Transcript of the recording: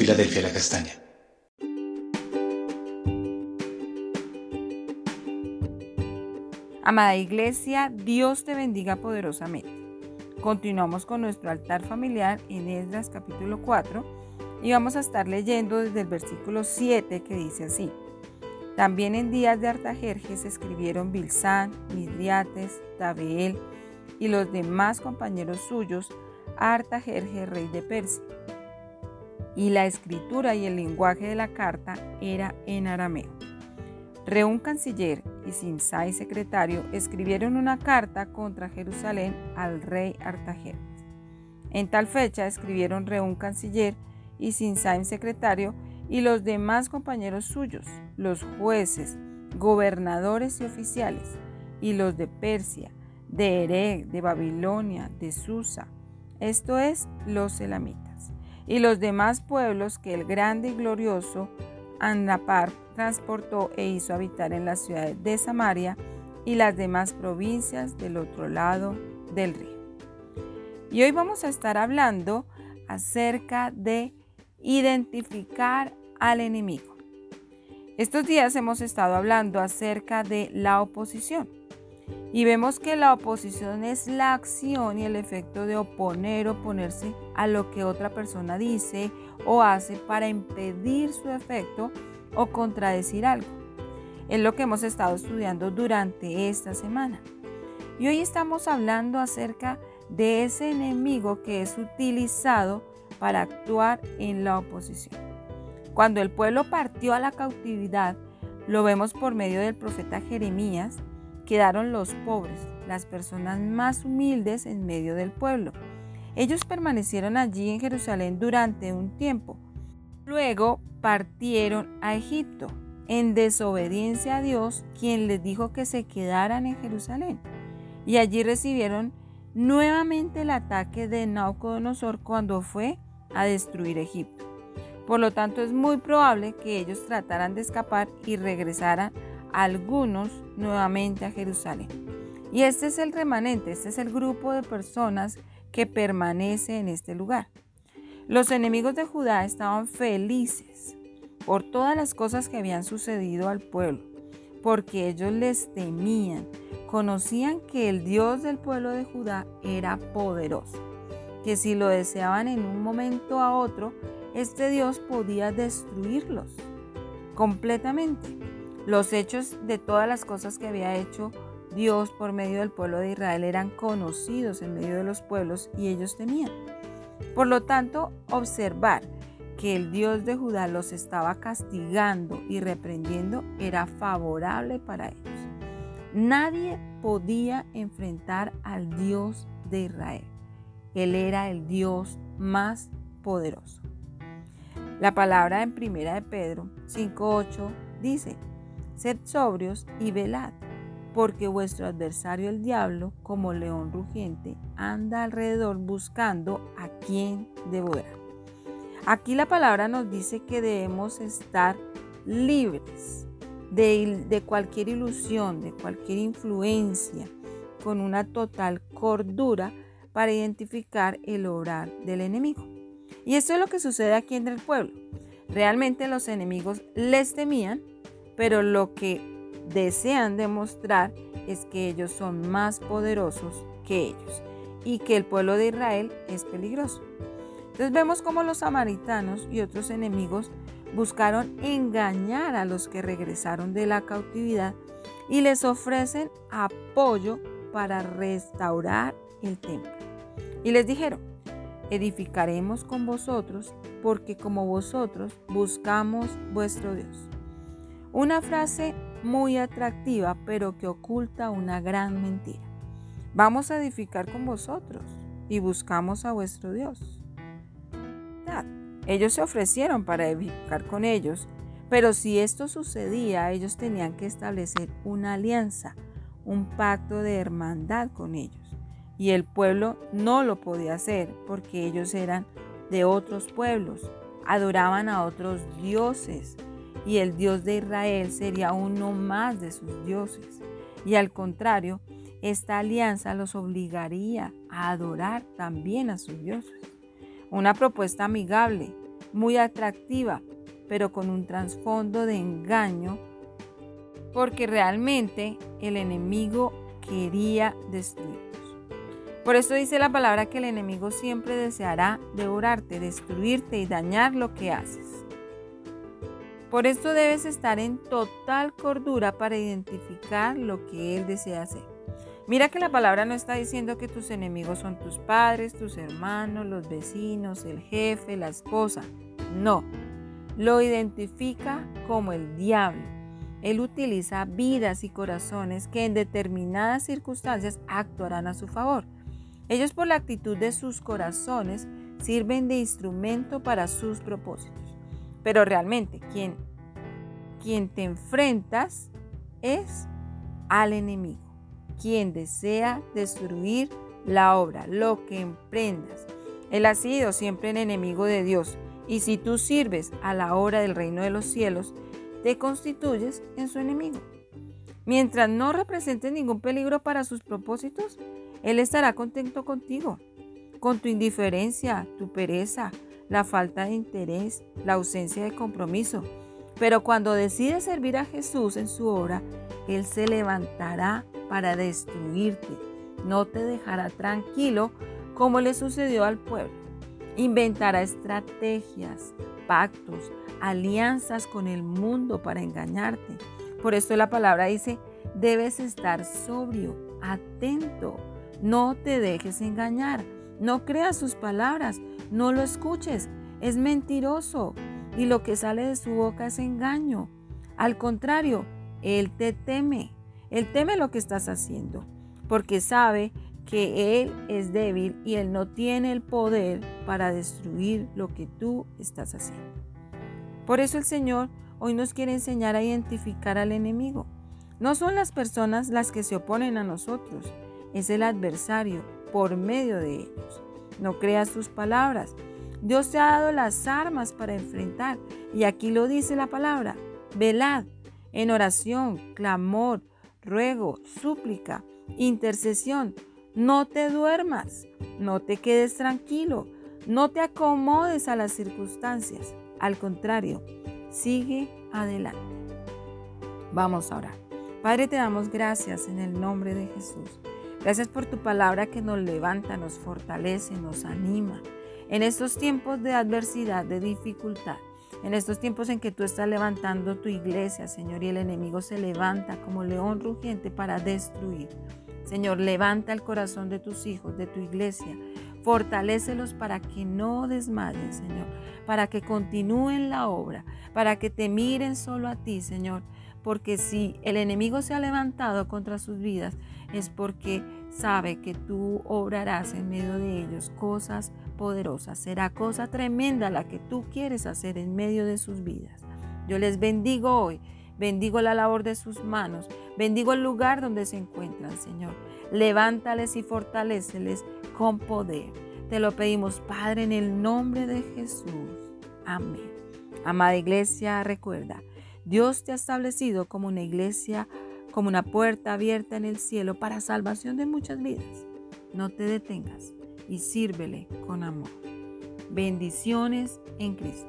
Filadelfia La Castaña. Amada Iglesia, Dios te bendiga poderosamente. Continuamos con nuestro altar familiar en Esdras capítulo 4 y vamos a estar leyendo desde el versículo 7 que dice así. También en días de Artajerjes escribieron Bilsán, Midriates, Tabeel y los demás compañeros suyos a Artajerjes, rey de Persia. Y la escritura y el lenguaje de la carta era en arameo. Reún canciller y Simsai secretario escribieron una carta contra Jerusalén al rey Artajerjes. En tal fecha escribieron Reún canciller y Simsai secretario y los demás compañeros suyos, los jueces, gobernadores y oficiales, y los de Persia, de Ereg, de Babilonia, de Susa, esto es, los elamitas, y los demás pueblos que el grande y glorioso Anapar transportó e hizo habitar en las ciudades de Samaria y las demás provincias del otro lado del río. Y hoy vamos a estar hablando acerca de identificar al enemigo. Estos días hemos estado hablando acerca de la oposición y vemos que la oposición es la acción y el efecto de oponer, oponerse a lo que otra persona dice o hace para impedir su efecto o contradecir algo. Es lo que hemos estado estudiando durante esta semana. Y hoy estamos hablando acerca de ese enemigo que es utilizado para actuar en la oposición. Cuando el pueblo partió a la cautividad, lo vemos por medio del profeta Jeremías, quedaron los pobres, las personas más humildes en medio del pueblo. Ellos permanecieron allí en Jerusalén durante un tiempo. Luego partieron a Egipto, en desobediencia a Dios, quien les dijo que se quedaran en Jerusalén. Y allí recibieron nuevamente el ataque de Naucodonosor cuando fue a destruir Egipto. Por lo tanto, es muy probable que ellos trataran de escapar y regresaran algunos nuevamente a Jerusalén. Y este es el remanente, este es el grupo de personas que permanece en este lugar. Los enemigos de Judá estaban felices por todas las cosas que habían sucedido al pueblo, porque ellos les temían, conocían que el Dios del pueblo de Judá era poderoso, que si lo deseaban en un momento a otro, este Dios podía destruirlos completamente. Los hechos de todas las cosas que había hecho Dios por medio del pueblo de Israel eran conocidos en medio de los pueblos y ellos temían. Por lo tanto, observar que el Dios de Judá los estaba castigando y reprendiendo era favorable para ellos. Nadie podía enfrentar al Dios de Israel. Él era el Dios más poderoso. La palabra en primera de Pedro 5.8 dice, Sed sobrios y velad, porque vuestro adversario el diablo, como león rugiente, anda alrededor buscando a quien devorar. Aquí la palabra nos dice que debemos estar libres de, cualquier ilusión, de cualquier influencia, con una total cordura para identificar el obrar del enemigo. Y esto es lo que sucede aquí entre el pueblo. Realmente los enemigos les temían, pero lo que desean demostrar es que ellos son más poderosos que ellos y que el pueblo de Israel es peligroso. Entonces vemos cómo los samaritanos y otros enemigos buscaron engañar a los que regresaron de la cautividad y les ofrecen apoyo para restaurar el templo. Y les dijeron, edificaremos con vosotros, porque como vosotros buscamos vuestro Dios. Una frase muy atractiva, pero que oculta una gran mentira. Vamos a edificar con vosotros y buscamos a vuestro Dios. Ellos se ofrecieron para edificar con ellos, pero si esto sucedía, ellos tenían que establecer una alianza, un pacto de hermandad con ellos y el pueblo no lo podía hacer porque ellos eran de otros pueblos, adoraban a otros dioses y el Dios de Israel sería uno más de sus dioses. Y al contrario, esta alianza los obligaría a adorar también a sus dioses. Una propuesta amigable, muy atractiva, pero con un trasfondo de engaño, porque realmente el enemigo quería destruirnos. Por eso dice la palabra que el enemigo siempre deseará devorarte, destruirte y dañar lo que haces. Por esto debes estar en total cordura para identificar lo que Él desea hacer. Mira que la palabra no está diciendo que tus enemigos son tus padres, tus hermanos, los vecinos, el jefe, la esposa. No, lo identifica como el diablo. Él utiliza vidas y corazones que en determinadas circunstancias actuarán a su favor. Ellos por la actitud de sus corazones sirven de instrumento para sus propósitos. Pero realmente quien, quien te enfrentas es al enemigo, quien desea destruir la obra, lo que emprendas. Él ha sido siempre el enemigo de Dios y si tú sirves a la obra del reino de los cielos, te constituyes en su enemigo. Mientras no representes ningún peligro para sus propósitos, Él estará contento contigo, con tu indiferencia, tu pereza, la falta de interés, la ausencia de compromiso. Pero cuando decides servir a Jesús en su obra, Él se levantará para destruirte. No te dejará tranquilo como le sucedió al pueblo. Inventará estrategias, pactos, alianzas con el mundo para engañarte. Por esto la palabra dice, debes estar sobrio, atento, no te dejes engañar, no creas sus palabras, no lo escuches, es mentiroso y lo que sale de su boca es engaño. Al contrario, Él te teme, Él teme lo que estás haciendo, porque sabe que Él es débil y Él no tiene el poder para destruir lo que tú estás haciendo. Por eso el Señor hoy nos quiere enseñar a identificar al enemigo. No son las personas las que se oponen a nosotros, es el adversario por medio de ellos. No creas sus palabras. Dios te ha dado las armas para enfrentar. Y aquí lo dice la palabra. Velad en oración, clamor, ruego, súplica, intercesión. No te duermas, no te quedes tranquilo, no te acomodes a las circunstancias. Al contrario, sigue adelante. Vamos a orar. Padre, te damos gracias en el nombre de Jesús. Gracias por tu palabra que nos levanta, nos fortalece, nos anima. En estos tiempos de adversidad, de dificultad, en estos tiempos en que tú estás levantando tu iglesia, Señor, y el enemigo se levanta como león rugiente para destruir. Señor, levanta el corazón de tus hijos, de tu iglesia. Fortalécelos para que no desmayen, Señor, para que continúen la obra, para que te miren solo a ti, Señor. Porque si el enemigo se ha levantado contra sus vidas, es porque sabe que tú obrarás en medio de ellos cosas poderosas. Será cosa tremenda la que tú quieres hacer en medio de sus vidas. Yo les bendigo hoy. Bendigo la labor de sus manos. Bendigo el lugar donde se encuentran, Señor. Levántales y fortaleceles con poder. Te lo pedimos, Padre, en el nombre de Jesús. Amén. Amada iglesia, recuerda, Dios te ha establecido como una iglesia como una puerta abierta en el cielo para salvación de muchas vidas. No te detengas y sírvele con amor. Bendiciones en Cristo.